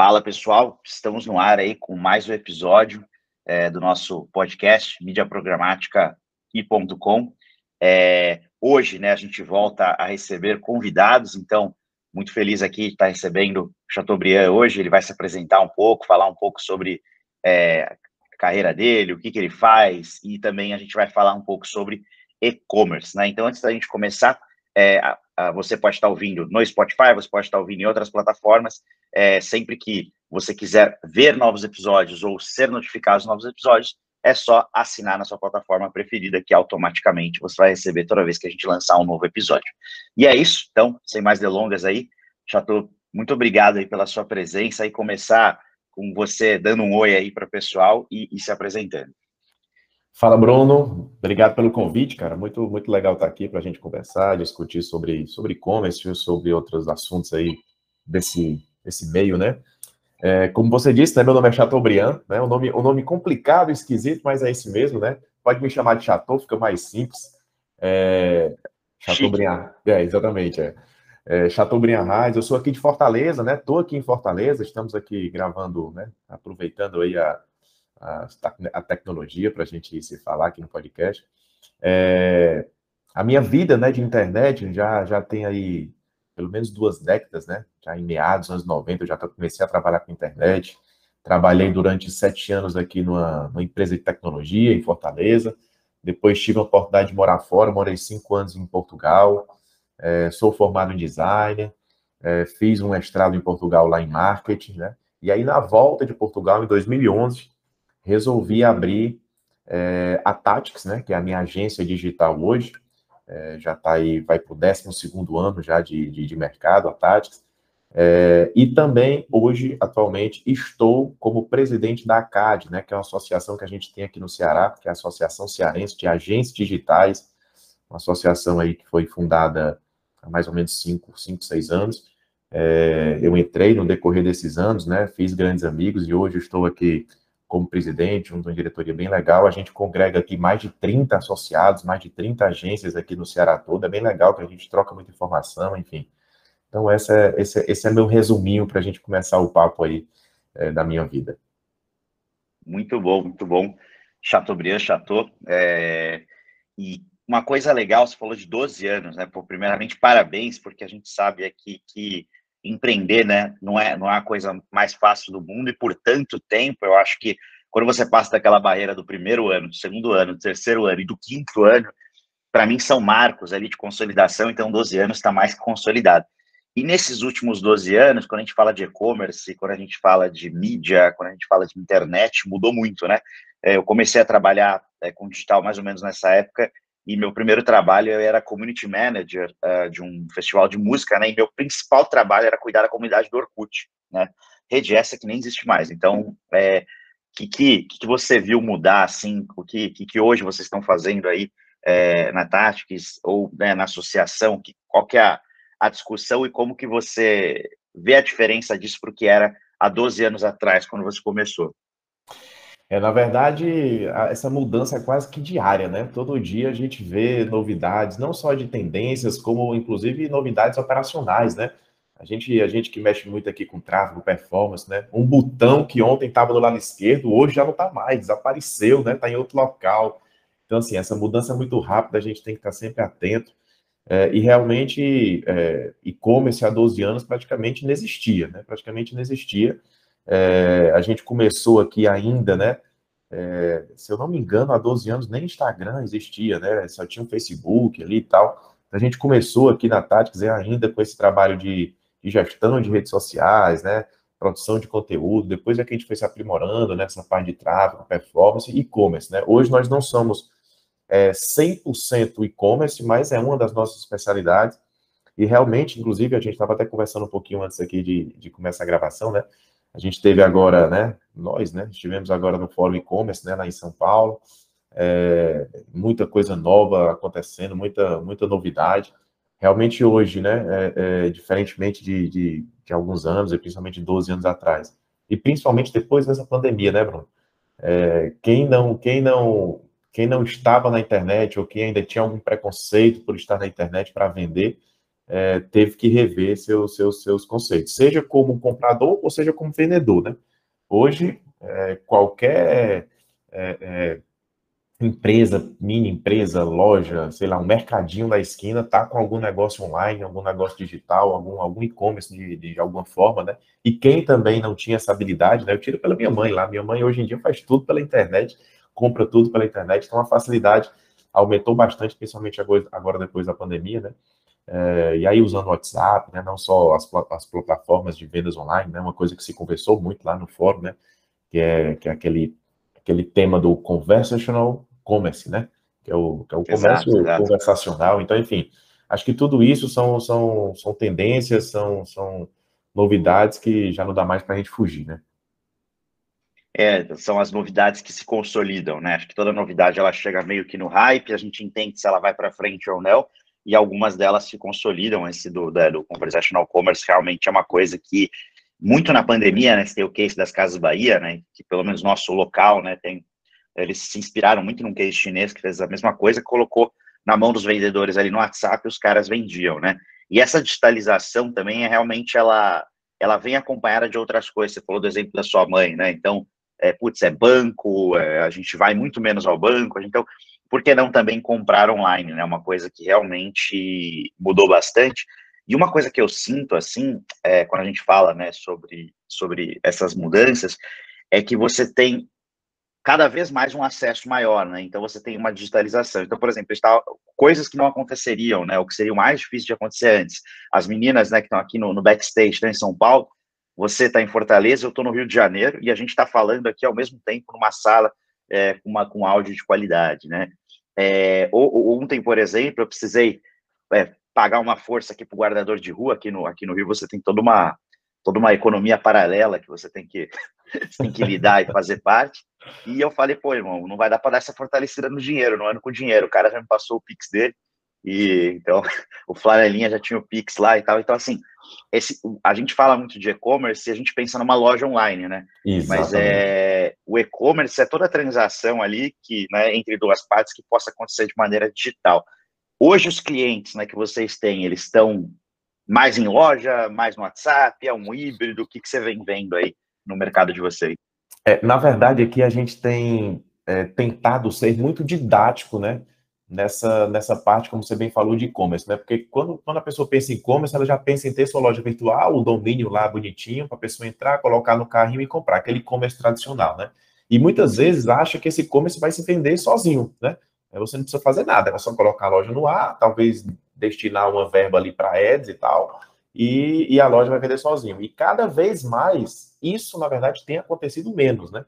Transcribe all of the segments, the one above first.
Fala pessoal, estamos no ar aí com mais um episódio é, do nosso podcast Mídia Programática e.com. É, hoje, né, a gente volta a receber convidados, então muito feliz aqui de estar recebendo Chateaubriand hoje. Ele vai se apresentar um pouco, falar um pouco sobre é, a carreira dele, o que, que ele faz e também a gente vai falar um pouco sobre e-commerce, né? Então, antes da gente começar, é, a, a, você pode estar ouvindo no Spotify, você pode estar ouvindo em outras plataformas. É, sempre que você quiser ver novos episódios ou ser notificado dos novos episódios, é só assinar na sua plataforma preferida, que automaticamente você vai receber toda vez que a gente lançar um novo episódio. E é isso, então, sem mais delongas aí, estou muito obrigado aí pela sua presença e começar com você dando um oi aí para o pessoal e, e se apresentando. Fala, Bruno. Obrigado pelo convite, cara. Muito, muito legal estar aqui para a gente conversar, discutir sobre sobre e-commerce, sobre outros assuntos aí desse, desse meio, né? É, como você disse, né, meu nome é Chateaubriand, né? Um nome, um nome complicado, esquisito, mas é esse mesmo, né? Pode me chamar de Chateau, fica mais simples. É, Chateaubriand, é, exatamente, é. é Chateaubriand Reis, eu sou aqui de Fortaleza, né? Estou aqui em Fortaleza, estamos aqui gravando, né? Aproveitando aí a, a, a tecnologia para a gente se falar aqui no podcast. É, a minha vida né, de internet já, já tem aí pelo menos duas décadas, né? Já em meados dos anos 90, eu já comecei a trabalhar com internet. Trabalhei durante sete anos aqui numa, numa empresa de tecnologia em Fortaleza. Depois tive a oportunidade de morar fora, morei cinco anos em Portugal. É, sou formado em design, é, fiz um mestrado em Portugal lá em marketing, né? E aí, na volta de Portugal, em 2011, resolvi abrir é, a Tactics, né, que é a minha agência digital hoje, é, já está aí, vai para o 12 ano já de, de, de, mercado, a Tactics, é, e também hoje, atualmente, estou como presidente da ACAD, né, que é uma associação que a gente tem aqui no Ceará, que é a Associação Cearense de Agências Digitais, uma associação aí que foi fundada há mais ou menos 5, 5, 6 anos, é, eu entrei no decorrer desses anos, né, fiz grandes amigos e hoje estou aqui como presidente, junto a uma diretoria bem legal. A gente congrega aqui mais de 30 associados, mais de 30 agências aqui no Ceará todo. É bem legal que a gente troca muita informação, enfim. Então, essa é, esse, esse é meu resuminho para a gente começar o papo aí é, da minha vida. Muito bom, muito bom. Chateaubriand, Chateau. É... E uma coisa legal, você falou de 12 anos, né? Pô, primeiramente, parabéns, porque a gente sabe aqui que empreender, né, não é, não é a coisa mais fácil do mundo e por tanto tempo, eu acho que quando você passa daquela barreira do primeiro ano, do segundo ano, do terceiro ano e do quinto ano, para mim são marcos ali de consolidação, então 12 anos está mais consolidado. E nesses últimos 12 anos, quando a gente fala de e-commerce, quando a gente fala de mídia, quando a gente fala de internet, mudou muito, né? É, eu comecei a trabalhar é, com digital mais ou menos nessa época e meu primeiro trabalho eu era community manager uh, de um festival de música, né? E meu principal trabalho era cuidar da comunidade do Orkut, né? Rede essa que nem existe mais. Então, é, que, que que você viu mudar assim? O que que, que hoje vocês estão fazendo aí é, na Tactics ou né, na associação? Que, qual que é a, a discussão e como que você vê a diferença disso para o que era há 12 anos atrás, quando você começou? É, na verdade, essa mudança é quase que diária, né? Todo dia a gente vê novidades, não só de tendências, como inclusive novidades operacionais, né? A gente, a gente que mexe muito aqui com tráfego, performance, né? Um botão que ontem estava do lado esquerdo, hoje já não está mais, desapareceu, né? Está em outro local. Então, assim, essa mudança é muito rápida, a gente tem que estar sempre atento. É, e realmente, é, e-commerce há 12 anos praticamente não existia, né? Praticamente não existia. É, a gente começou aqui ainda, né? É, se eu não me engano, há 12 anos nem Instagram existia, né? Só tinha um Facebook ali e tal. A gente começou aqui na Tactics ainda com esse trabalho de, de, gestão de redes sociais, né? Produção de conteúdo. Depois é que a gente foi se aprimorando nessa né? parte de tráfego, performance e e-commerce, né? Hoje nós não somos é, 100% e-commerce, mas é uma das nossas especialidades. E realmente, inclusive, a gente estava até conversando um pouquinho antes aqui de, de começar a gravação, né? A gente teve agora, né, nós, né, estivemos agora no Fórum E-Commerce, né, lá em São Paulo, é, muita coisa nova acontecendo, muita, muita novidade. Realmente hoje, né, é, é, diferentemente de, de, de, alguns anos, e principalmente 12 anos atrás, e principalmente depois dessa pandemia, né, Bruno? É, quem não, quem não, quem não estava na internet ou quem ainda tinha algum preconceito por estar na internet para vender, é, teve que rever seus, seus, seus conceitos, seja como comprador ou seja como vendedor, né? Hoje, é, qualquer é, é empresa, mini empresa, loja, sei lá, um mercadinho da esquina tá com algum negócio online, algum negócio digital, algum, algum e-commerce de, de alguma forma, né? E quem também não tinha essa habilidade, né? Eu tiro pela minha mãe lá. Minha mãe hoje em dia faz tudo pela internet, compra tudo pela internet, então a facilidade aumentou bastante, principalmente agora depois da pandemia, né? É, e aí usando o WhatsApp, né? Não só as, as plataformas de vendas online, né? Uma coisa que se conversou muito lá no fórum, né? Que é, que é aquele, aquele tema do conversational commerce, né? Que é o, que é o comércio exato, conversacional. Então, enfim, acho que tudo isso são, são, são tendências, são, são novidades que já não dá mais para a gente fugir, né? É, são as novidades que se consolidam, né? Acho que toda novidade ela chega meio que no hype, a gente entende se ela vai para frente ou não, e algumas delas se consolidam. Esse do, da, do Conversational Commerce realmente é uma coisa que, muito na pandemia, né? Tem o case das Casas Bahia, né? Que pelo menos nosso local, né? Tem eles se inspiraram muito num case chinês que fez a mesma coisa, colocou na mão dos vendedores ali no WhatsApp e os caras vendiam, né? E essa digitalização também é realmente ela ela vem acompanhada de outras coisas. Você falou do exemplo da sua mãe, né? Então, é, putz, é banco, é, a gente vai muito menos ao banco, então, por que não também comprar online, né? Uma coisa que realmente mudou bastante. E uma coisa que eu sinto, assim, é, quando a gente fala, né, sobre, sobre essas mudanças, é que você tem cada vez mais um acesso maior, né? Então você tem uma digitalização. Então, por exemplo, está coisas que não aconteceriam, né? O que seria mais difícil de acontecer antes. As meninas, né, que estão aqui no, no backstage, estão em São Paulo, você está em Fortaleza, eu estou no Rio de Janeiro e a gente está falando aqui ao mesmo tempo numa sala é, com, uma, com áudio de qualidade, né? É, ontem, por exemplo, eu precisei é, pagar uma força aqui para o guardador de rua aqui no, aqui no Rio. Você tem toda uma toda uma economia paralela que você tem que tem que lidar e fazer parte. E eu falei, pô, irmão, não vai dar para dar essa fortalecida no dinheiro, não ando com dinheiro. O cara já me passou o Pix dele, e então o Flanelinha já tinha o Pix lá e tal. Então, assim, esse, a gente fala muito de e-commerce e a gente pensa numa loja online, né? Exatamente. Mas é, o e-commerce é toda a transação ali que, né, entre duas partes que possa acontecer de maneira digital. Hoje, os clientes né, que vocês têm, eles estão mais em loja, mais no WhatsApp, é um híbrido? O que, que você vem vendo aí no mercado de vocês? É, na verdade, aqui a gente tem é, tentado ser muito didático, né? Nessa, nessa parte, como você bem falou, de e-commerce, né? Porque quando, quando a pessoa pensa em e-commerce, ela já pensa em ter sua loja virtual, o domínio lá bonitinho, para a pessoa entrar, colocar no carrinho e comprar, aquele e-commerce tradicional, né? E muitas vezes acha que esse e-commerce vai se vender sozinho, né? Você não precisa fazer nada, é só colocar a loja no ar, talvez destinar uma verba ali para ads e tal, e, e, a loja vai vender sozinho. E cada vez mais, isso, na verdade, tem acontecido menos, né?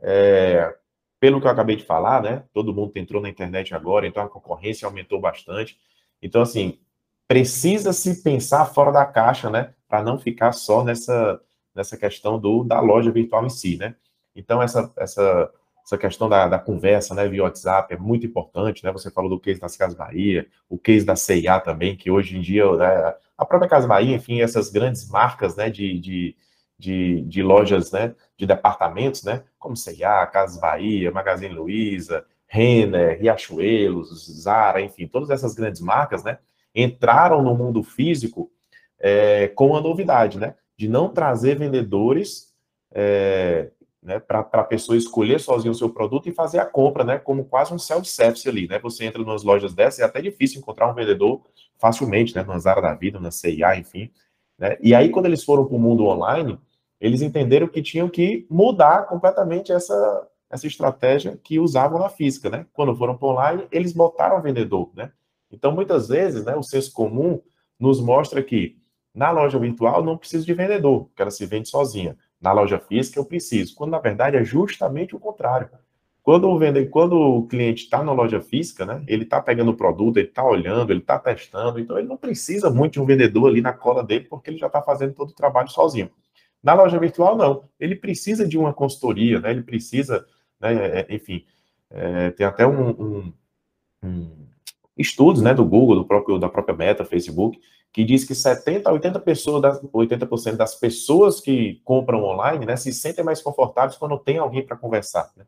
É, pelo que eu acabei de falar, né? Todo mundo entrou na internet agora, então a concorrência aumentou bastante. Então, assim, precisa se pensar fora da caixa, né? Para não ficar só nessa, nessa questão do, da loja virtual em si, né? Então, essa, essa essa questão da, da, conversa, né, via WhatsApp é muito importante, né, você falou do case das Casas Bahia, o case da CIA também, que hoje em dia, né, a própria Casa Bahia, enfim, essas grandes marcas, né, de, de, de, de lojas, né, de departamentos, né, como CIA, Casas Bahia, Magazine Luiza, Renner, Riachuelos, Zara, enfim, todas essas grandes marcas, né, entraram no mundo físico é, com a novidade, né, de não trazer vendedores é, né, para a pessoa escolher sozinho o seu produto e fazer a compra, né, como quase um self-service ali, né, você entra nas lojas dessas, é até difícil encontrar um vendedor facilmente, né, na Zara da Vida, na CIA, enfim, né, e aí quando eles foram para o mundo online, eles entenderam que tinham que mudar completamente essa, essa estratégia que usavam na física, né, quando foram para online, eles botaram vendedor, né, então muitas vezes, né, o senso comum nos mostra que na loja virtual não precisa de vendedor, porque ela se vende sozinha na loja física eu preciso, quando na verdade é justamente o contrário. Quando o, vende, quando o cliente está na loja física, né, ele está pegando o produto, ele está olhando, ele está testando, então ele não precisa muito de um vendedor ali na cola dele, porque ele já está fazendo todo o trabalho sozinho. Na loja virtual, não. Ele precisa de uma consultoria, né, ele precisa, né, é, é, enfim, é, tem até um, um, um, estudos né, do Google, do próprio, da própria Meta, Facebook, que diz que 70 a 80%, pessoas das, 80 das pessoas que compram online né, se sentem mais confortáveis quando tem alguém para conversar. Né?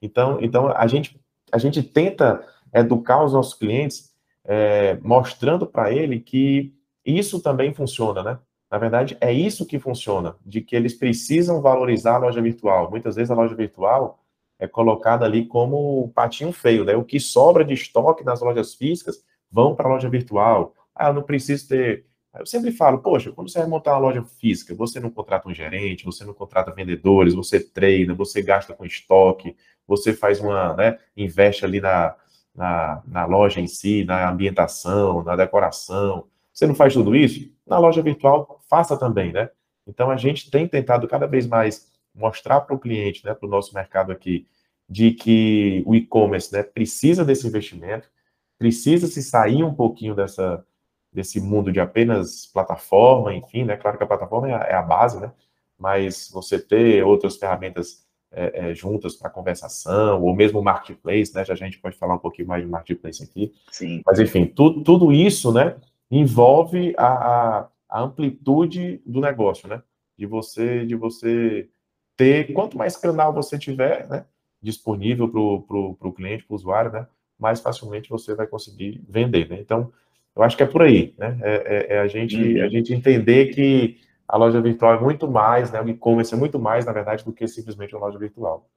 Então, então a, gente, a gente tenta educar os nossos clientes é, mostrando para ele que isso também funciona, né? Na verdade, é isso que funciona, de que eles precisam valorizar a loja virtual. Muitas vezes a loja virtual é colocada ali como patinho feio, né? O que sobra de estoque nas lojas físicas vão para a loja virtual. Ah, eu não preciso ter. Eu sempre falo, poxa, quando você vai montar uma loja física, você não contrata um gerente, você não contrata vendedores, você treina, você gasta com estoque, você faz uma, né, investe ali na, na, na loja em si, na ambientação, na decoração. Você não faz tudo isso? Na loja virtual, faça também, né? Então a gente tem tentado cada vez mais mostrar para o cliente, né, para o nosso mercado aqui, de que o e-commerce né, precisa desse investimento, precisa se sair um pouquinho dessa, desse mundo de apenas plataforma, enfim, né? Claro que a plataforma é a, é a base, né? Mas você ter outras ferramentas é, é, juntas para conversação, ou mesmo marketplace, né? Já a gente pode falar um pouquinho mais de marketplace aqui. Sim. Mas enfim, tu, tudo isso, né? Envolve a, a, a amplitude do negócio, né? De você, de você ter, quanto mais canal você tiver, né? disponível para o cliente, para o usuário, né? Mais facilmente você vai conseguir vender, né? Então, eu acho que é por aí, né? É, é, é a, gente, uhum. a gente entender que a loja virtual é muito mais, né? O e-commerce é muito mais, na verdade, do que simplesmente uma loja virtual.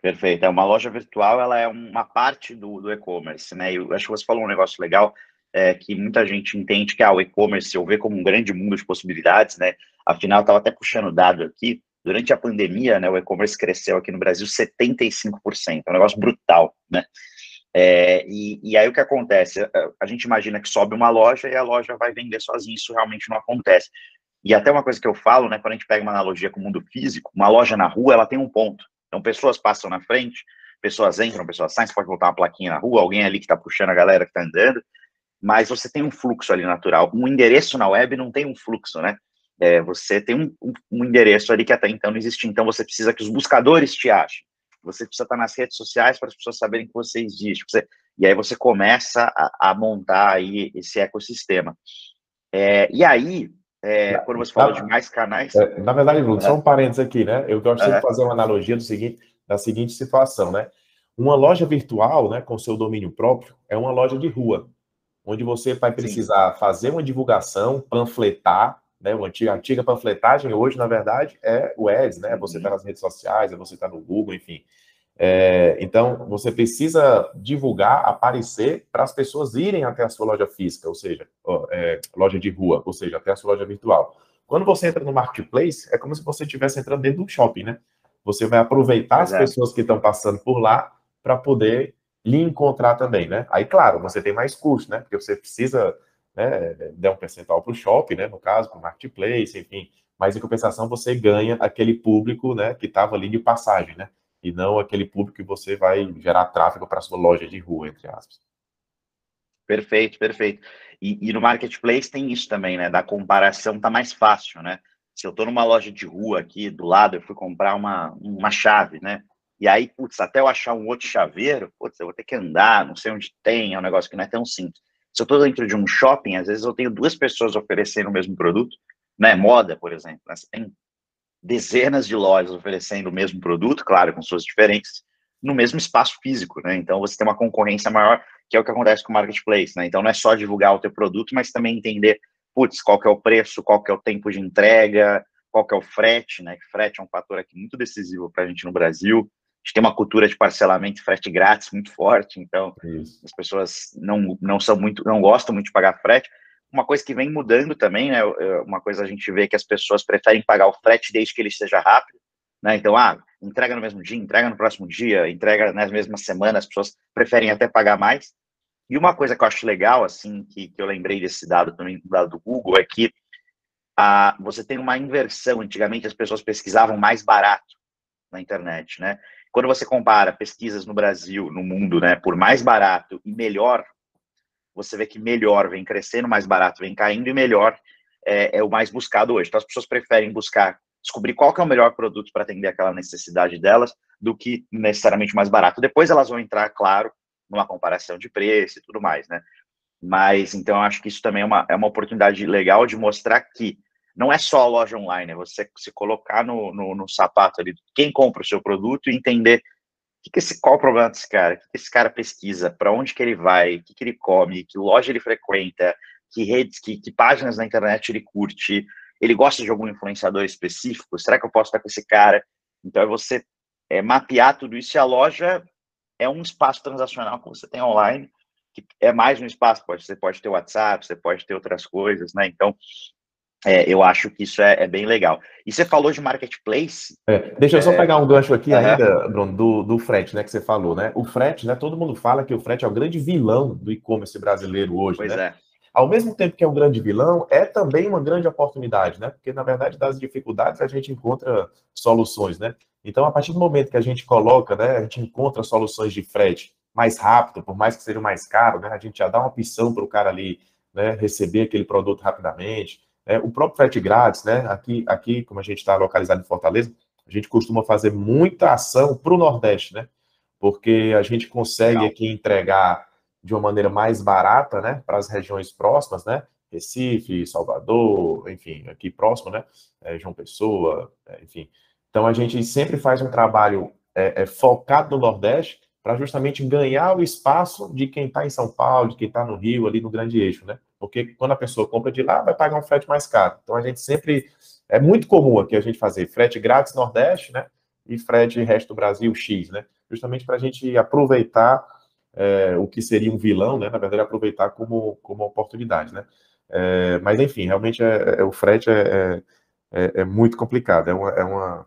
Perfeito. É uma loja virtual, ela é uma parte do, do e-commerce, né? Eu acho que você falou um negócio legal, é, que muita gente entende que ah, o e-commerce eu vejo como um grande mundo de possibilidades, né? Afinal, estava até puxando dado aqui. Durante a pandemia, né, o e-commerce cresceu aqui no Brasil 75%, é um negócio brutal, né? É, e, e, aí o que acontece? A gente imagina que sobe uma loja e a loja vai vender sozinha, isso realmente não acontece. E até uma coisa que eu falo, né, quando a gente pega uma analogia com o mundo físico, uma loja na rua, ela tem um ponto. Então, pessoas passam na frente, pessoas entram, pessoas saem, você pode botar uma plaquinha na rua, alguém ali que está puxando a galera que está andando, mas você tem um fluxo ali natural. Um endereço na web não tem um fluxo, né? É, você tem um, um, um, endereço ali que até então não existia, então você precisa que os buscadores te achem. Você precisa estar nas redes sociais para as pessoas saberem que você existe. Você, e aí você começa a, a montar aí esse ecossistema. É, e aí, é, quando você fala de mais canais. É, na verdade, Bruno, só um parênteses aqui, né? Eu gosto de fazer uma analogia do seguinte, da seguinte situação, né? Uma loja virtual, né, com seu domínio próprio, é uma loja de rua, onde você vai precisar Sim. fazer uma divulgação, panfletar, né? A antiga, a antiga panfletagem hoje, na verdade, é o ads, né? Você está nas redes sociais, é você está no Google, enfim. É, então, você precisa divulgar, aparecer para as pessoas irem até a sua loja física, ou seja, é, loja de rua, ou seja, até a sua loja virtual. Quando você entra no marketplace, é como se você estivesse entrando dentro de um shopping, né? Você vai aproveitar Exato. as pessoas que estão passando por lá para poder lhe encontrar também, né? Aí, claro, você tem mais custo, né? Porque você precisa né, der um percentual para o shopping, né, no caso, para o marketplace, enfim, mas em compensação você ganha aquele público, né, que estava ali de passagem, né, e não aquele público que você vai gerar tráfego para sua loja de rua, entre aspas. Perfeito, perfeito. E, e, no marketplace tem isso também, né, da comparação tá mais fácil, né, se eu estou numa loja de rua aqui do lado, eu fui comprar uma, uma chave, né, e aí, putz, até eu achar um outro chaveiro, putz, eu vou ter que andar, não sei onde tem, é um negócio que não é tão simples. Se eu estou dentro de um shopping, às vezes eu tenho duas pessoas oferecendo o mesmo produto, né? Moda, por exemplo, né? você tem dezenas de lojas oferecendo o mesmo produto, claro, com suas diferenças, no mesmo espaço físico, né? Então você tem uma concorrência maior, que é o que acontece com o marketplace, né? Então não é só divulgar o teu produto, mas também entender, putz, qual que é o preço, qual que é o tempo de entrega, qual que é o frete, né? Frete é um fator aqui muito decisivo para a gente no Brasil gente tem uma cultura de parcelamento e frete grátis muito forte, então Isso. as pessoas não, não são muito, não gostam muito de pagar frete. Uma coisa que vem mudando também, né? Uma coisa a gente vê que as pessoas preferem pagar o frete desde que ele seja rápido, né? Então, ah, entrega no mesmo dia, entrega no próximo dia, entrega nas mesmas semanas, as pessoas preferem até pagar mais. E uma coisa que eu acho legal, assim, que, que eu lembrei desse dado também, do dado do Google, é que ah, você tem uma inversão. Antigamente as pessoas pesquisavam mais barato na internet, né? Quando você compara pesquisas no Brasil, no mundo, né, por mais barato e melhor, você vê que melhor vem crescendo, mais barato vem caindo e melhor é, é o mais buscado hoje. Então as pessoas preferem buscar descobrir qual é o melhor produto para atender aquela necessidade delas do que necessariamente mais barato. Depois elas vão entrar, claro, numa comparação de preço e tudo mais, né? Mas então eu acho que isso também é uma, é uma oportunidade legal de mostrar que não é só a loja online, é você se colocar no, no, no sapato ali, quem compra o seu produto e entender que que esse, qual o problema desse cara, o que, que esse cara pesquisa, para onde que ele vai, o que, que ele come, que loja ele frequenta, que redes, que, que páginas na internet ele curte, ele gosta de algum influenciador específico, será que eu posso estar com esse cara? Então é você é, mapear tudo isso e a loja é um espaço transacional que você tem online, que é mais um espaço, pode, você pode ter WhatsApp, você pode ter outras coisas, né? Então, é, eu acho que isso é, é, bem legal. E você falou de marketplace. É, deixa eu só é, pegar um gancho aqui ainda, Bruno, do, do frete, né, que você falou, né? O frete, né? Todo mundo fala que o frete é o grande vilão do e-commerce brasileiro hoje, pois né? É. Ao mesmo tempo que é um grande vilão, é também uma grande oportunidade, né? Porque, na verdade, das dificuldades a gente encontra soluções, né? Então, a partir do momento que a gente coloca, né, a gente encontra soluções de frete mais rápido, por mais que seja mais caro, né? A gente já dá uma opção para o cara ali, né, receber aquele produto rapidamente. É, o próprio frete grátis, né? Aqui, aqui, como a gente está localizado em Fortaleza, a gente costuma fazer muita ação para o Nordeste, né? Porque a gente consegue Legal. aqui entregar de uma maneira mais barata, né? Para as regiões próximas, né? Recife, Salvador, enfim, aqui próximo, né? É, João Pessoa, é, enfim. Então a gente sempre faz um trabalho é, é focado no Nordeste para justamente ganhar o espaço de quem está em São Paulo, de quem está no Rio, ali no grande eixo, né? Porque quando a pessoa compra de lá, vai pagar um frete mais caro. Então a gente sempre. É muito comum aqui a gente fazer frete grátis Nordeste, né? E frete resto do Brasil X, né? Justamente para a gente aproveitar é, o que seria um vilão, né? Na verdade, aproveitar como, como oportunidade, né? É, mas enfim, realmente é, é o frete é, é, é, muito complicado. É uma, é uma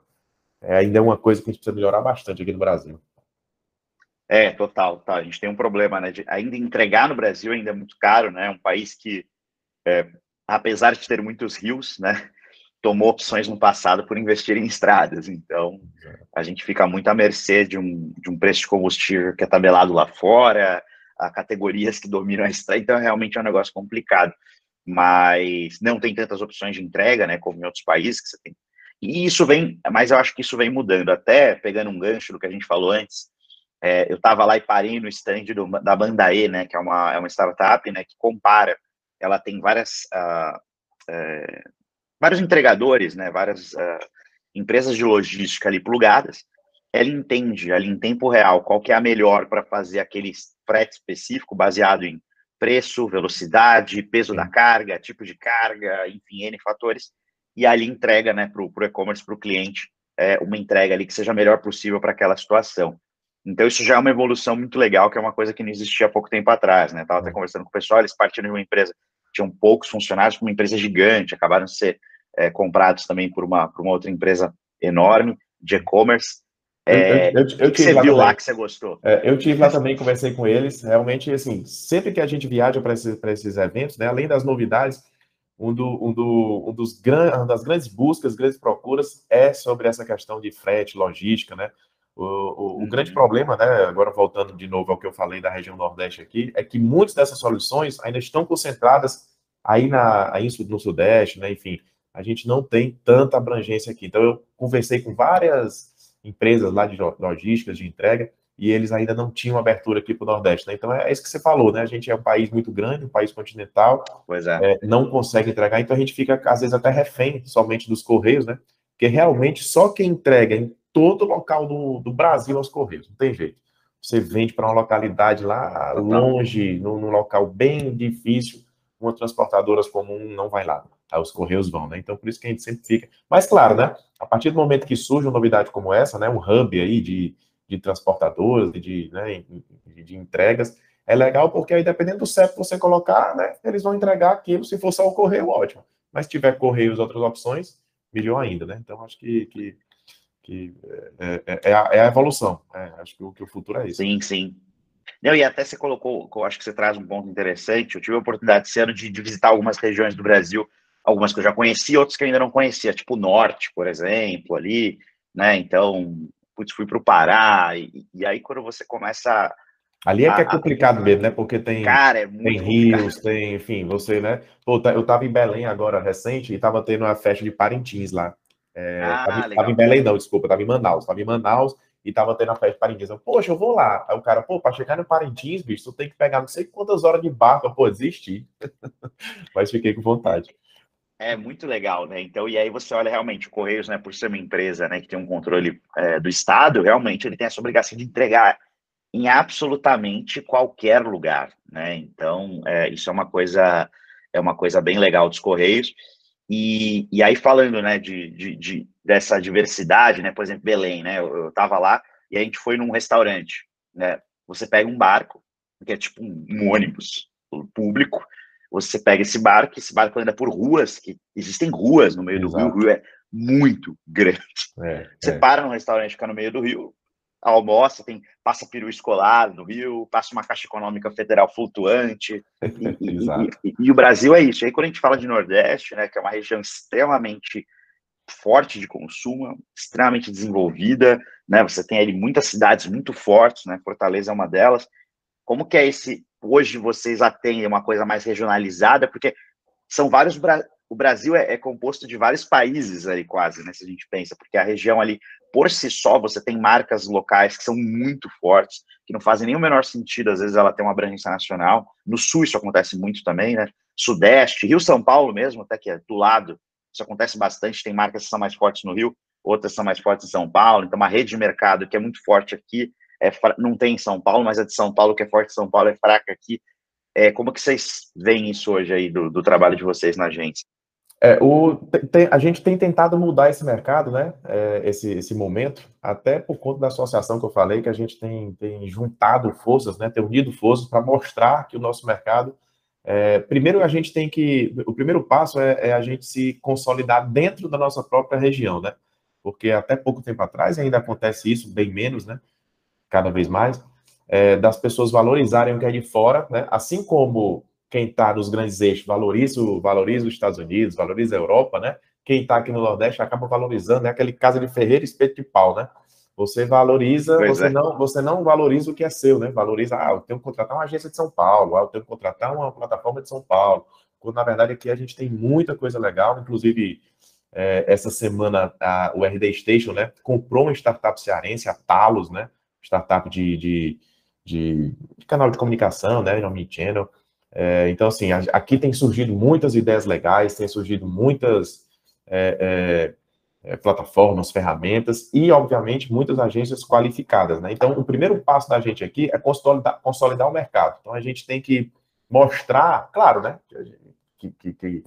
ainda é uma coisa que a gente precisa melhorar bastante aqui no Brasil. É, total, tá. A gente tem um problema, né? De ainda entregar no Brasil ainda é muito caro, né? Um país que, é, apesar de ter muitos rios, né? Tomou opções no passado por investir em estradas. Então, a gente fica muito à mercê de um, de um preço de combustível que é tabelado lá fora, a categorias que dominam a estrada. Então, realmente é um negócio complicado. Mas não tem tantas opções de entrega, né? Como em outros países que você tem. E isso vem, mas eu acho que isso vem mudando. Até pegando um gancho do que a gente falou antes, é, eu estava lá e parei no stand do, da Banda E, né, que é uma, é uma startup, né, que compara, ela tem várias, uh, é, vários entregadores, né, várias uh, empresas de logística ali plugadas, ela entende ali em tempo real qual que é a melhor para fazer aquele frete específico baseado em preço, velocidade, peso da carga, tipo de carga, enfim, N fatores, e ali entrega né, para o e-commerce, para o cliente, é, uma entrega ali que seja a melhor possível para aquela situação. Então, isso já é uma evolução muito legal, que é uma coisa que não existia há pouco tempo atrás, né? Estava até conversando com o pessoal, eles partiram de uma empresa, tinham poucos funcionários, uma empresa gigante, acabaram de ser é, comprados também por uma, por uma outra empresa enorme de e-commerce. É, eu, eu, eu, que você viu também. lá que você gostou? É, eu tive lá também, conversei com eles. Realmente, assim, sempre que a gente viaja para esses, esses eventos, né, além das novidades, um, do, um, do, um dos gran, uma das grandes buscas, grandes procuras é sobre essa questão de frete, logística, né? O, o, o, grande uhum. problema, né, agora voltando de novo ao que eu falei da região Nordeste aqui, é que muitas dessas soluções ainda estão concentradas aí, na, aí no Sudeste, né, enfim, a gente não tem tanta abrangência aqui. Então, eu conversei com várias empresas lá de logísticas, de entrega, e eles ainda não tinham abertura aqui para o Nordeste. Né? Então, é isso que você falou, né? A gente é um país muito grande, um país continental, é. é não consegue entregar, então a gente fica, às vezes, até refém somente dos Correios, né? Porque realmente só quem entrega em todo local do, do Brasil aos Correios, não tem jeito. Você vende para uma localidade lá longe, num, num, local bem difícil, uma transportadora comum não vai lá. Aí os Correios vão, né? Então, por isso que a gente sempre fica. Mas, claro, né? A partir do momento que surge uma novidade como essa, né? Um hub aí de, de transportadoras e de, né, de, de entregas, é legal porque aí, dependendo do CEP que você colocar, né? Eles vão entregar aquilo. Se for só o correio, ótimo. Mas se tiver correios outras opções, melhor ainda, né? Então, acho que, que que é, é, é, a, é evolução. É, acho que o, que o, futuro é isso. Sim, sim. Não, e até você colocou, acho que você traz um ponto interessante. Eu tive a oportunidade esse ano de, de visitar algumas regiões do Brasil, algumas que eu já conhecia, outras que eu ainda não conhecia, tipo o norte, por exemplo, ali, né? Então, putz, fui para o Pará, e, e, aí quando você começa. Ali é que é complicado a, mesmo, né? Porque tem, cara, é tem rios, tem, enfim, você, né? Pô, tá, eu estava em Belém agora, recente, e estava tendo uma festa de Parintins lá. É, ah, tava, tava, em Belém, não, desculpa, tava em Manaus. Tava em Manaus e tava tendo a festa de Parintins. Eu, Poxa, eu vou lá. Aí o cara, pô, para chegar no Parintins, bicho, tu tem que pegar não sei quantas horas de barco. Pô, desisti. Mas fiquei com vontade. É muito legal, né? Então, e aí você olha realmente o Correios, né, por ser uma empresa, né, que tem um controle é, do Estado, realmente ele tem essa obrigação de entregar em absolutamente qualquer lugar, né? Então, é, isso é uma coisa é uma coisa bem legal dos Correios. E, e aí, falando né, de, de, de dessa diversidade, né, por exemplo, Belém, né, eu estava lá e a gente foi num restaurante. Né, você pega um barco, que é tipo um, ônibus público, você pega esse barco, esse barco anda por ruas, que existem ruas no meio Exato. do rio, o rio é muito grande. É, você é. para num restaurante, fica no meio do rio, almoça, tem passa peru escolar no Rio, passa uma Caixa Econômica Federal flutuante, e, e, e, e, o Brasil é isso. Aí quando a gente fala de Nordeste, né, que é uma região extremamente forte de consumo, extremamente desenvolvida, né, você tem ali muitas cidades muito fortes, né, Fortaleza é uma delas. Como que é esse, hoje vocês atendem uma coisa mais regionalizada, porque são vários, o Brasil é, é composto de vários países aí quase, né, se a gente pensa, porque a região ali por si só, você tem marcas locais que são muito fortes, que não fazem nem o menor sentido, às vezes ela tem uma abrangência nacional. No Sul isso acontece muito também, né? Sudeste, Rio São Paulo mesmo, até que é do lado, isso acontece bastante, tem marcas que são mais fortes no Rio, outras são mais fortes em São Paulo, então uma rede de mercado que é muito forte aqui, é, não tem em São Paulo, mas a de São Paulo, que é forte São Paulo, é fraca aqui. É, como que vocês veem isso hoje aí do, do trabalho de vocês na agência? É, o, tem, a gente tem tentado mudar esse mercado, né? É, esse, esse momento, até por conta da associação que eu falei, que a gente tem, tem juntado forças, né? Tem unido forças para mostrar que o nosso mercado. É, primeiro, a gente tem que. O primeiro passo é, é, a gente se consolidar dentro da nossa própria região, né? Porque até pouco tempo atrás ainda acontece isso, bem menos, né? Cada vez mais. É, das pessoas valorizarem o que é de fora, né? Assim como quem está nos grandes eixos valoriza, valoriza os Estados Unidos, valoriza a Europa, né? Quem está aqui no Nordeste acaba valorizando, é aquele casa de ferreiro espeto de pau, né? Você valoriza, você, é. não, você não valoriza o que é seu, né? Valoriza, ah, eu tenho que contratar uma agência de São Paulo, ah, eu tenho que contratar uma plataforma de São Paulo. Quando, na verdade, aqui a gente tem muita coisa legal, inclusive, é, essa semana a, o RD Station, né, comprou uma startup cearense, a Talos, né? Startup de, de, de, de canal de comunicação, né? Omnichannel. É, então, assim, aqui tem surgido muitas ideias legais, tem surgido muitas é, é, é, plataformas, ferramentas e, obviamente, muitas agências qualificadas. Né? Então, o primeiro passo da gente aqui é consolidar, consolidar o mercado. Então, a gente tem que mostrar, claro, né, que, que, que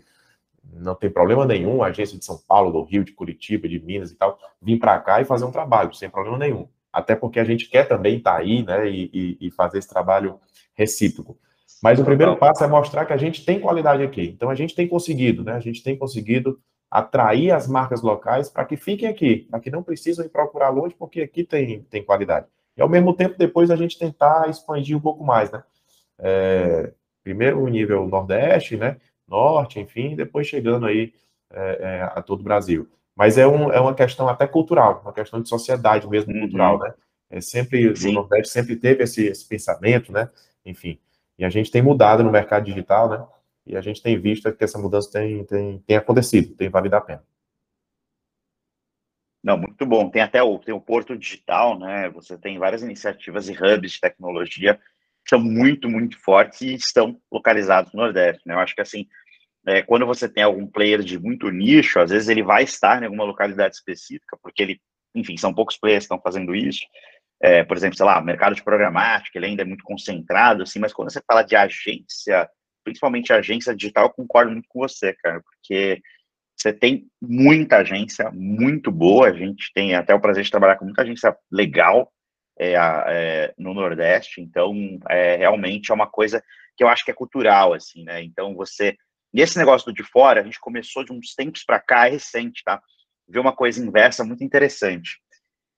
não tem problema nenhum a agência de São Paulo, do Rio, de Curitiba, de Minas e tal, vir para cá e fazer um trabalho, sem problema nenhum. Até porque a gente quer também estar tá aí né, e, e fazer esse trabalho recíproco. Mas o primeiro passo é mostrar que a gente tem qualidade aqui. Então a gente tem conseguido, né? A gente tem conseguido atrair as marcas locais para que fiquem aqui, para que não precisam ir procurar longe, porque aqui tem, tem qualidade. E ao mesmo tempo, depois a gente tentar expandir um pouco mais, né? É, primeiro o nível Nordeste, né? Norte, enfim, depois chegando aí é, é, a todo o Brasil. Mas é, um, é uma questão até cultural, uma questão de sociedade mesmo, uhum. cultural, né? É sempre, Sim. o Nordeste sempre teve esse, esse pensamento, né? Enfim. E a gente tem mudado no mercado digital, né? E a gente tem visto que essa mudança tem, tem, tem acontecido, tem valido a pena. Não, muito bom. Tem até o, tem o Porto Digital, né? Você tem várias iniciativas e hubs de tecnologia que são muito, muito fortes e estão localizados no Nordeste, né? Eu acho que, assim, é, quando você tem algum player de muito nicho, às vezes ele vai estar em alguma localidade específica, porque ele, enfim, são poucos players que estão fazendo isso, é, por exemplo, sei lá, mercado de programática, ele ainda é muito concentrado, assim, mas quando você fala de agência, principalmente agência digital, eu concordo muito com você, cara, porque você tem muita agência muito boa, a gente tem até o prazer de trabalhar com muita agência legal é, é, no Nordeste, então é, realmente é uma coisa que eu acho que é cultural, assim, né? Então você. E esse negócio do de fora, a gente começou de uns tempos para cá, é recente, tá? Ver uma coisa inversa muito interessante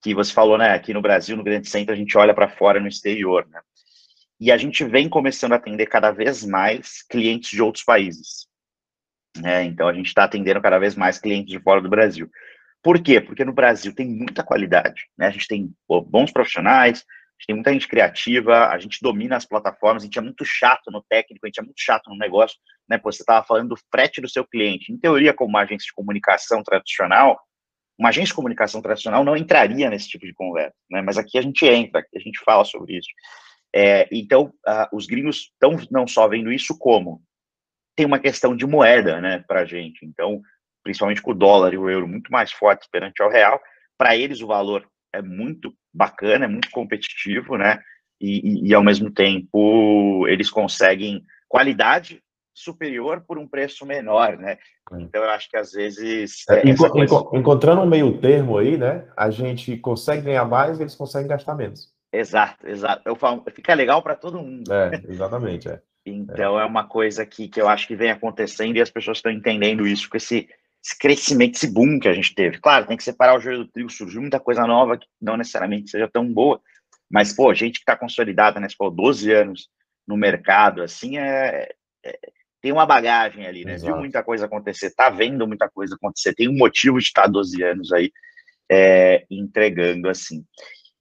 que você falou, né? Aqui no Brasil, no Grande Centro, a gente olha para fora no exterior, né? E a gente vem começando a atender cada vez mais clientes de outros países. Né? Então, a gente está atendendo cada vez mais clientes de fora do Brasil. Por quê? Porque no Brasil tem muita qualidade, né? A gente tem bons profissionais, a gente tem muita gente criativa, a gente domina as plataformas, a gente é muito chato no técnico, a gente é muito chato no negócio, né? Pô, você estava falando do frete do seu cliente. Em teoria, como uma agência de comunicação tradicional, uma agência de comunicação tradicional não entraria nesse tipo de conversa, né? Mas aqui a gente entra, a gente fala sobre isso. É, então, os gringos estão não só vendo isso, como tem uma questão de moeda, né, para a gente. Então, principalmente com o dólar e o euro muito mais fortes perante ao real, para eles o valor é muito bacana, é muito competitivo, né? E, e, e, ao mesmo tempo eles conseguem qualidade superior por um preço menor, né? É. Então eu acho que às vezes é, enco coisa... encontrando um meio termo aí, né? A gente consegue ganhar mais, e eles conseguem gastar menos. Exato, exato. Eu falo, fica legal para todo mundo. É, exatamente. É. Então é. é uma coisa que, que eu acho que vem acontecendo e as pessoas estão entendendo isso com esse, esse crescimento, esse boom que a gente teve. Claro, tem que separar o joio do trigo, surgiu muita coisa nova que não necessariamente seja tão boa, mas, pô, gente que está consolidada, né? Você falou, 12 anos no mercado, assim, é, é tem uma bagagem ali, né? Exato. Viu muita coisa acontecer, tá vendo muita coisa acontecer, tem um motivo de estar 12 anos aí é, entregando, assim.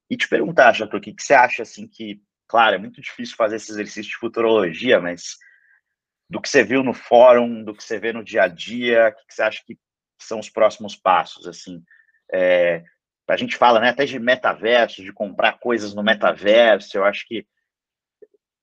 E te perguntar, Chato, o que, que você acha, assim, que, claro, é muito difícil fazer esse exercício de futurologia, mas do que você viu no fórum, do que você vê no dia a dia, o que você acha que são os próximos passos, assim? É, a gente fala né, até de metaverso, de comprar coisas no metaverso, eu acho que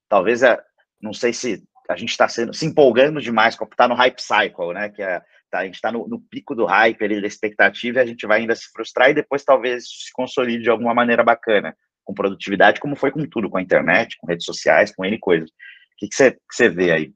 talvez, é, não sei se a gente está se empolgando demais, está no hype cycle, né, que é, tá, a gente está no, no, pico do hype, ali, da expectativa, e a gente vai ainda se frustrar e depois talvez se consolide de alguma maneira bacana, com produtividade, como foi com tudo, com a internet, com redes sociais, com N coisas. O que, que, você, que você vê aí?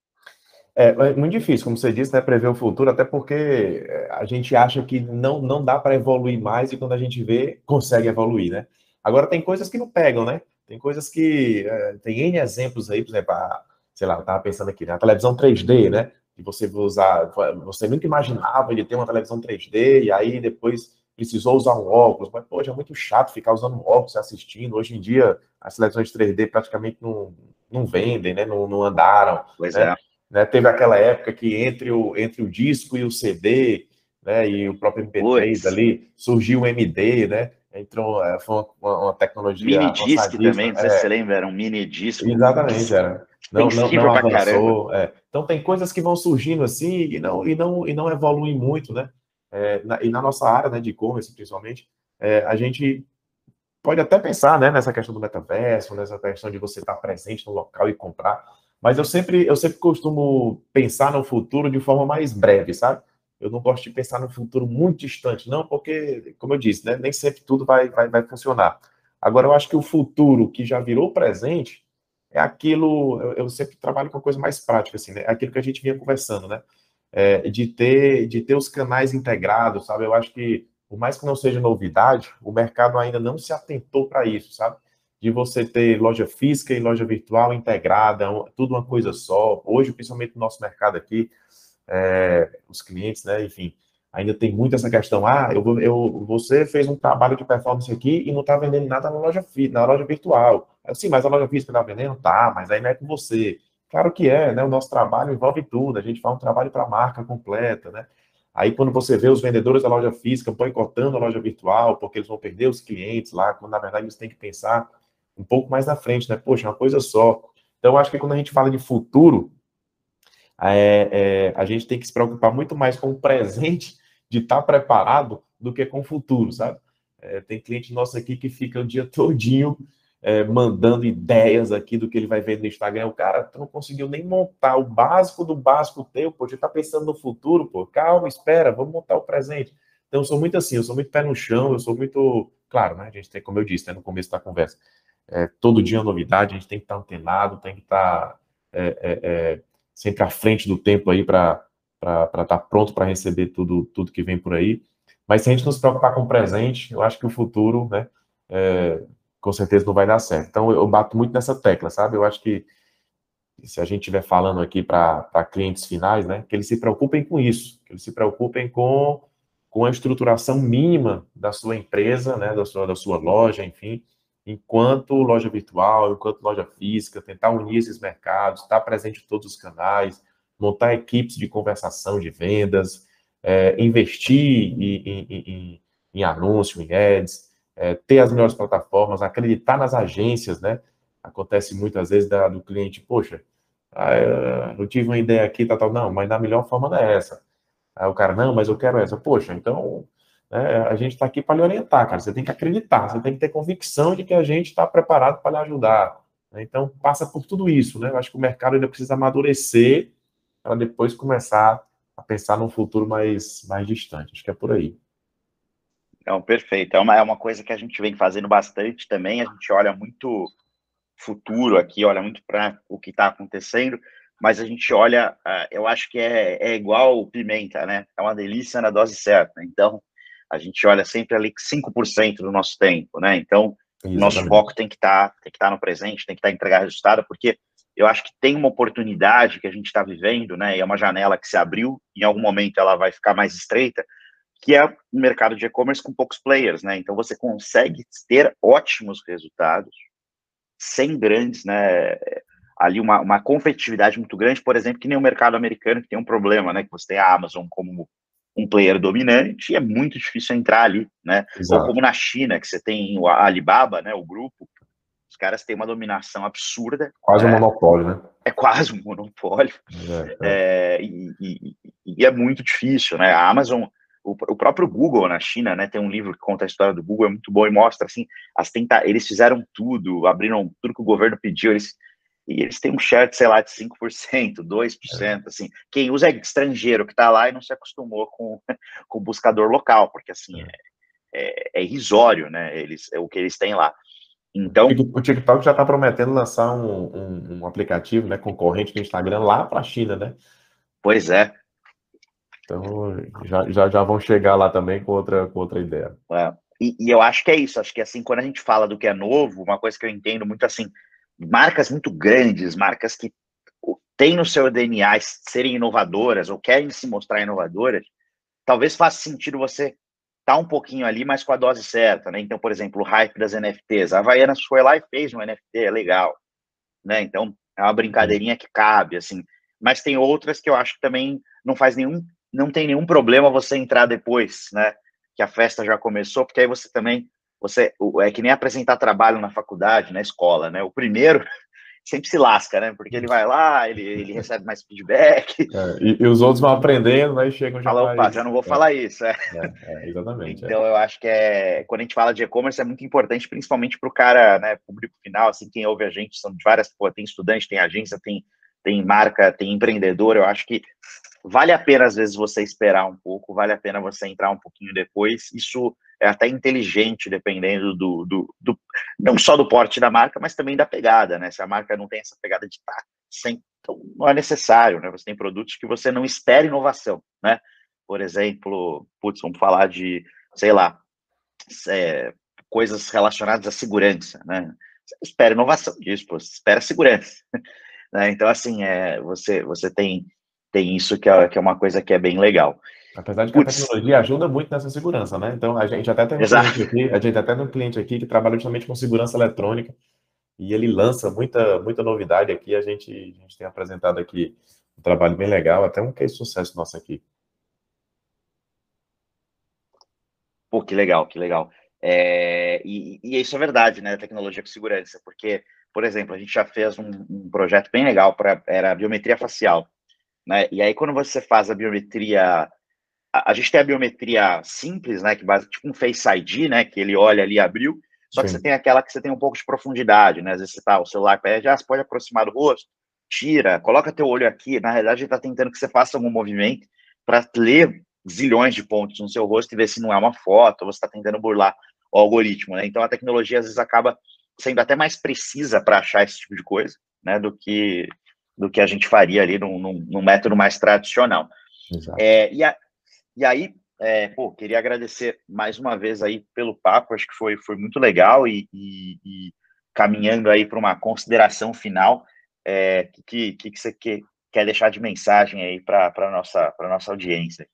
É, é, muito difícil, como você disse, né, prever o futuro, até porque é, a gente acha que não, não dá para evoluir mais e quando a gente vê, consegue evoluir, né? Agora, tem coisas que não pegam, né? Tem coisas que. É, tem N exemplos aí, por exemplo, a, sei lá, eu estava pensando aqui, né, a televisão 3D, né? Que você usar. Você nunca imaginava ele ter uma televisão 3D e aí depois precisou usar um óculos, mas, poxa, é muito chato ficar usando um óculos assistindo. Hoje em dia, as televisões 3D praticamente não, não vendem, né? Não, não andaram. Pois né? é. Né? Teve aquela época que entre o, entre o disco e o CD, né, e o próprio MP3 Pois. ali, surgiu o MD, né? Entrou, é, foi uma, uma tecnologia. Mini disc também, não sei é. se você lembra, era um mini disco. Exatamente, era. Não, não, não avançou. É. Então tem coisas que vão surgindo assim e não, e não, e não evoluem muito, né? É, na, e na nossa área né, de e-commerce, principalmente, é, a gente pode até pensar né, nessa questão do metaverso, nessa questão de você estar presente no local e comprar, mas eu sempre, eu sempre costumo pensar no futuro de forma mais breve, sabe? Eu não gosto de pensar no futuro muito distante, não, porque, como eu disse, né, nem sempre tudo vai, vai, vai funcionar. Agora, eu acho que o futuro que já virou presente é aquilo. Eu, eu sempre trabalho com coisa mais prática, assim, né? É aquilo que a gente vinha conversando, né? É, de, ter, de ter os canais integrados, sabe? Eu acho que, por mais que não seja novidade, o mercado ainda não se atentou para isso, sabe? de você ter loja física e loja virtual integrada, tudo uma coisa só. Hoje, principalmente no nosso mercado aqui, é, os clientes, né, enfim, ainda tem muito essa questão, ah, eu, eu, você fez um trabalho de performance aqui e não está vendendo nada na loja, na loja virtual. Sim, mas a loja física está vendendo? Tá, mas aí não é com você. Claro que é, né? O nosso trabalho envolve tudo, a gente faz um trabalho para a marca completa, né? Aí, quando você vê os vendedores da loja física boicotando a loja virtual, porque eles vão perder os clientes lá, quando na verdade eles têm que pensar um pouco mais na frente, né? Poxa, uma coisa só. Então, eu acho que quando a gente fala de futuro, é, é, a gente tem que se preocupar muito mais com o presente de estar tá preparado do que com o futuro, sabe? É, tem cliente nosso aqui que fica o dia todinho é, mandando ideias aqui do que ele vai ver no Instagram. O cara não conseguiu nem montar o básico do básico teu, pô, já tá pensando no futuro, pô. Calma, espera, vamos montar o presente. Então, eu sou muito assim, eu sou muito pé no chão, eu sou muito. Claro, né? A gente tem, como eu disse né, no começo da conversa, é, todo dia é novidade, a gente tem que estar antenado, tem que estar é, é, é sempre à frente do tempo aí para estar pronto para receber tudo, tudo que vem por aí. Mas se a gente não se preocupar com o presente, eu acho que o futuro, né, é, com certeza não vai dar certo. Então eu bato muito nessa tecla, sabe? Eu acho que se a gente estiver falando aqui para clientes finais, né, que eles se preocupem com isso, que eles se preocupem com, com a estruturação mínima da sua empresa, né, da sua, da sua loja, enfim, enquanto loja virtual, enquanto loja física, tentar unir esses mercados, estar presente em todos os canais, montar equipes de conversação de vendas, é, investir em, em, em, em, anúncio, em ads, é, ter as melhores plataformas, acreditar nas agências, né? Acontece muitas vezes da, do cliente, poxa, ah, eu tive uma ideia aqui, tal, tal, não, mas na melhor forma não é essa. Aí o cara, não, mas eu quero essa. Poxa, então né? A gente está aqui para lhe orientar, cara. Você tem que acreditar, você tem que ter convicção de que a gente está preparado para lhe ajudar. Então, passa por tudo isso, né? Eu acho que o mercado ainda precisa amadurecer para depois começar a pensar num futuro mais, mais distante. Acho que é por aí. Não, perfeito. É uma, é uma coisa que a gente vem fazendo bastante também. A gente olha muito futuro aqui, olha muito para o que está acontecendo, mas a gente olha, uh, eu acho que é, é igual pimenta, né? É uma delícia na dose certa. Então, a gente olha sempre ali 5% do nosso tempo, né? Então, Exatamente. nosso foco tem que estar tá, tem que estar tá no presente, tem que estar tá entregar resultado, porque eu acho que tem uma oportunidade que a gente está vivendo, né? E é uma janela que se abriu, em algum momento ela vai ficar mais estreita, que é o mercado de e-commerce com poucos players, né? Então você consegue ter ótimos resultados sem grandes, né? Ali uma, uma competitividade muito grande, por exemplo, que nem o mercado americano que tem um problema, né? Que você tem a Amazon como um player dominante e é muito difícil entrar ali, né? Exato. Ou como na China, que você tem o Alibaba, né? O grupo, os caras têm uma dominação absurda. Quase né? um monopólio, né? É quase um monopólio. É, é. É, e, e, e, é muito difícil, né? A Amazon, o, o, próprio Google na China, né? Tem um livro que conta a história do Google, é muito bom e mostra, assim, as tenta eles fizeram tudo, abriram tudo que o governo pediu, eles e eles têm um share, de, sei lá, de 5%, 2%, é. assim. Quem usa é estrangeiro que está lá e não se acostumou com, com o buscador local, porque, assim, é, é, é irrisório, né, eles, é o que eles têm lá. Então, o TikTok já está prometendo lançar um, um, um, aplicativo né, concorrente do Instagram lá para a China, né? Pois é. Então já, já, já vão chegar lá também com outra, com outra ideia. É. E, e, eu acho que é isso. Acho que assim, quando a gente fala do que é novo, uma coisa que eu entendo muito assim, marcas muito grandes, marcas que têm no seu DNA serem inovadoras ou querem se mostrar inovadoras, talvez faça sentido você tá um pouquinho ali, mas com a dose certa, né? Então, por exemplo, o hype das NFTs. A Havaianas foi lá e fez um NFT, é legal, né? Então, é uma brincadeirinha que cabe, assim. Mas tem outras que eu acho que também não faz nenhum, não tem nenhum problema você entrar depois, né? Que a festa já começou, porque aí você também, você, é que nem apresentar trabalho na faculdade, na escola, né? O primeiro sempre se lasca, né? Porque ele vai lá, ele, ele recebe mais feedback. É, e, e, os outros vão aprendendo, aí chegam já. Fala, opa, já não vou é. falar isso. É. é, é exatamente. Então eu acho que é quando a gente fala de e-commerce é muito importante, principalmente para o cara, né, público final, assim, quem ouve a gente, são de várias, pô, tem estudante, tem agência, tem, tem marca, tem empreendedor. Eu acho que vale a pena, às vezes, você esperar um pouco, vale a pena você entrar um pouquinho depois. Isso é até inteligente, dependendo do, do, do, não só do porte da marca, mas também da pegada, né? Se a marca não tem essa pegada de estar tá sem, então não é necessário, né? Você tem produtos que você não espera inovação, né? Por exemplo, putz, vamos falar de, sei lá, é, coisas relacionadas à segurança, né? Você espera inovação disso, pô, você espera segurança, né? Então, assim, é, você, você tem, tem isso que é, que é uma coisa que é bem legal. Apesar de que Puts. a tecnologia ajuda muito nessa segurança, né? Então, a gente até tem um Exato. cliente aqui, a gente até tem um cliente aqui que trabalha justamente com segurança eletrônica e ele lança muita, muita novidade aqui. A gente, a gente tem apresentado aqui um trabalho bem legal, até um case sucesso nosso aqui. Pô, que legal, que legal. É, e, e, isso é verdade, né? Tecnologia com segurança, porque, por exemplo, a gente já fez um, um projeto bem legal para era biometria facial, né? E aí quando você faz a biometria a, a, gente tem a biometria simples, né, que base tipo um Face ID, né, que ele olha ali, abriu, só Sim. que você tem aquela que você tem um pouco de profundidade, né, às vezes você tá, o celular pede, ah, você pode aproximar do rosto, tira, coloca teu olho aqui, na realidade ele está tentando que você faça algum movimento para ler zilhões de pontos no seu rosto e ver se não é uma foto, ou você está tentando burlar o algoritmo, né, então a tecnologia às vezes acaba sendo até mais precisa para achar esse tipo de coisa, né, do que do que a gente faria ali num, num, num método mais tradicional. É, e, a, e aí, é, pô, queria agradecer mais uma vez aí pelo papo, acho que foi, foi muito legal e, e, e caminhando aí para uma consideração final, é, que, que, que você quer, quer deixar de mensagem aí para a nossa, nossa audiência?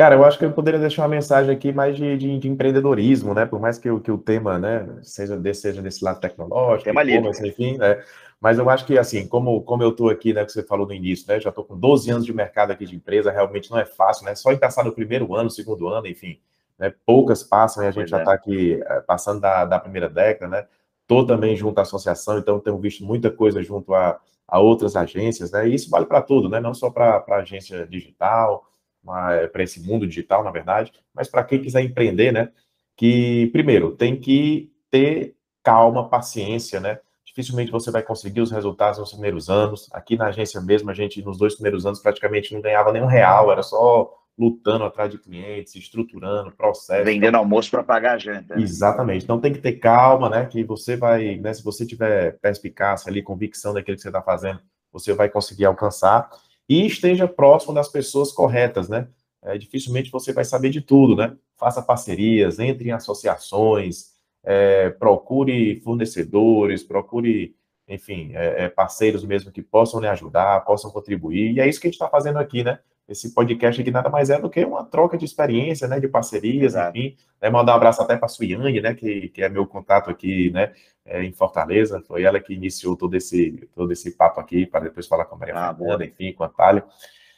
Cara, eu acho que eu poderia deixar uma mensagem aqui mais de, de, de empreendedorismo, né? Por mais que, o, que o tema, né, seja desse, seja desse lado tecnológico, tema enfim, né? Mas eu acho que, assim, como, como eu estou aqui, né, que você falou no início, né, já estou com 12 anos de mercado aqui de empresa, realmente não é fácil, né? Só em passar no primeiro ano, segundo ano, enfim, né, poucas passam e a gente pois já está é. aqui é, passando da, da primeira década, né? Estou também junto à associação, então tenho visto muita coisa junto a, a outras agências, né? E isso vale para tudo, né? Não só para a agência digital, para esse mundo digital, na verdade, mas para quem quiser empreender, né? Que, primeiro, tem que ter calma, paciência, né? Dificilmente você vai conseguir os resultados nos primeiros anos. Aqui na agência mesmo, a gente, nos dois primeiros anos, praticamente não ganhava nenhum real, era só lutando atrás de clientes, estruturando, processo. Vendendo almoço para pagar a gente. Né? Exatamente. Então tem que ter calma, né? Que você vai, né? Se você tiver perspicácia ali, convicção daquilo que você está fazendo, você vai conseguir alcançar e esteja próximo das pessoas corretas, né? É, dificilmente você vai saber de tudo, né? Faça parcerias, entre em associações, é, procure fornecedores, procure, enfim, é, é parceiros mesmo que possam lhe ajudar, possam contribuir. E é isso que a gente está fazendo aqui, né? Esse podcast aqui nada mais é do que uma troca de experiência, né? De parcerias, Exato. enfim. Né, mandar um abraço até para a Suiane, né? Que, que é meu contato aqui, né? É, em Fortaleza. Foi ela que iniciou todo esse, todo esse papo aqui, para depois falar com a Maria ah, Fernanda, enfim, com a Thalia.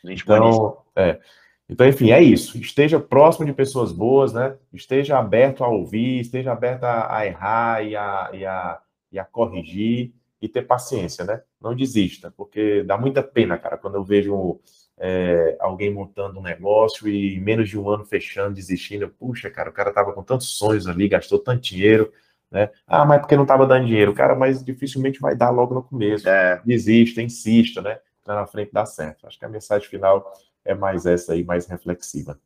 Então, é, então, enfim, é isso. Esteja próximo de pessoas boas, né? Esteja aberto a ouvir, esteja aberto a, a errar e a, e, a, e a corrigir e ter paciência, né? Não desista, porque dá muita pena, cara, quando eu vejo é, alguém montando um negócio e menos de um ano fechando, desistindo. Puxa, cara, o cara tava com tantos sonhos ali, gastou tanto dinheiro, né? Ah, mas porque não tava dando dinheiro? Cara, mas dificilmente vai dar logo no começo. É. Desista, insista, né? Lá na frente dá certo. Acho que a mensagem final é mais essa aí, mais reflexiva.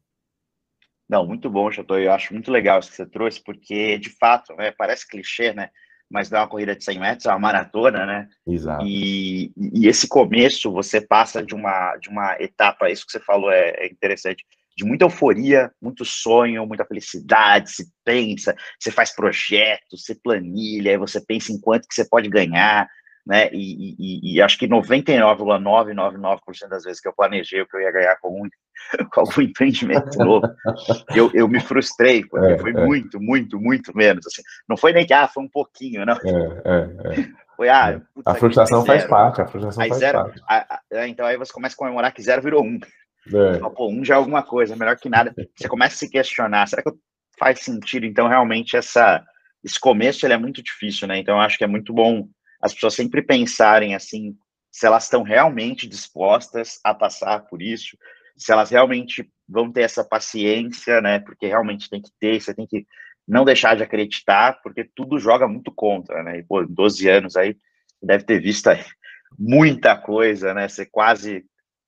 Não, muito bom, Chateau. Eu acho muito legal isso que você trouxe, porque, de fato, né, parece clichê, né? Mas não é uma corrida de 100 metros, é uma maratona, né? Exato. E, e esse começo, você passa de uma, de uma etapa, isso que você falou é, é interessante, de muita euforia, muito sonho, muita felicidade, se pensa, você faz projetos, você planilha, você pensa em quanto que você pode ganhar, né? E, e, e acho que 99,999% das vezes que eu planejei o que eu ia ganhar com, um, com algum empreendimento novo, eu, eu me frustrei, porque é, foi é. muito, muito, muito menos. Assim, não foi nem que, ah, foi um pouquinho, não. É, é, é. foi, ah, a frustração faz parte, a frustração aí faz zero, parte. A, a, então aí você começa a comemorar que zero virou um. É. Pô, um já é alguma coisa, melhor que nada. Você começa a se questionar, será que faz sentido? Então, realmente, essa, esse começo ele é muito difícil, né? Então, eu acho que é muito bom as pessoas sempre pensarem assim, se elas estão realmente dispostas a passar por isso, se elas realmente vão ter essa paciência, né? Porque realmente tem que ter, você tem que não deixar de acreditar, porque tudo joga muito contra, né? E, pô, 12 anos aí, deve ter visto aí muita coisa, né? Você quase,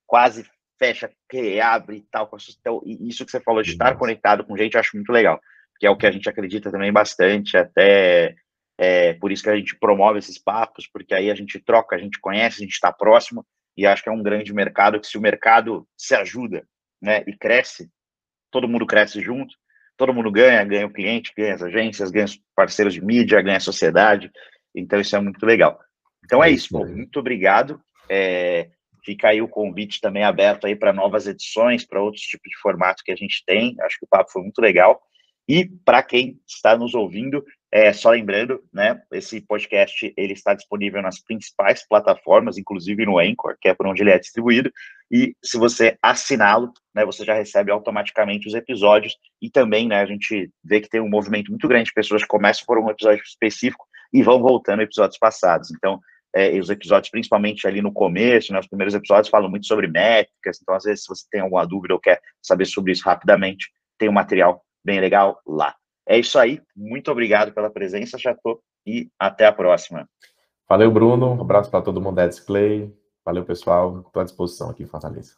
quase fecha, reabre e tal. Então, isso que você falou de estar conectado com gente, eu acho muito legal, que é o que a gente acredita também bastante, até é por isso que a gente promove esses papos, porque aí a gente troca, a gente conhece, a gente está próximo, e acho que é um grande mercado que se o mercado se ajuda né, e cresce, todo mundo cresce junto, todo mundo ganha, ganha o cliente, ganha as agências, ganha os parceiros de mídia, ganha a sociedade, então isso é muito legal. Então é, é isso, pô, muito obrigado. É, fica aí o convite também aberto aí para novas edições, para outros tipos de formato que a gente tem. Acho que o papo foi muito legal. E para quem está nos ouvindo, é, só lembrando, né, esse podcast ele está disponível nas principais plataformas, inclusive no Anchor, que é por onde ele é distribuído. E se você assiná-lo, né, você já recebe automaticamente os episódios. E também, né, a gente vê que tem um movimento muito grande de pessoas que começam por um episódio específico e vão voltando episódios passados. Então, é, os episódios, principalmente ali no começo, né, os primeiros episódios falam muito sobre métricas. Então, às vezes, se você tem alguma dúvida ou quer saber sobre isso rapidamente, tem um material bem legal lá. É isso aí. Muito obrigado pela presença, Chateau, e até a próxima. Valeu, Bruno. Um abraço para todo mundo da Display. Valeu, pessoal. Estou à disposição aqui em Fortaleza.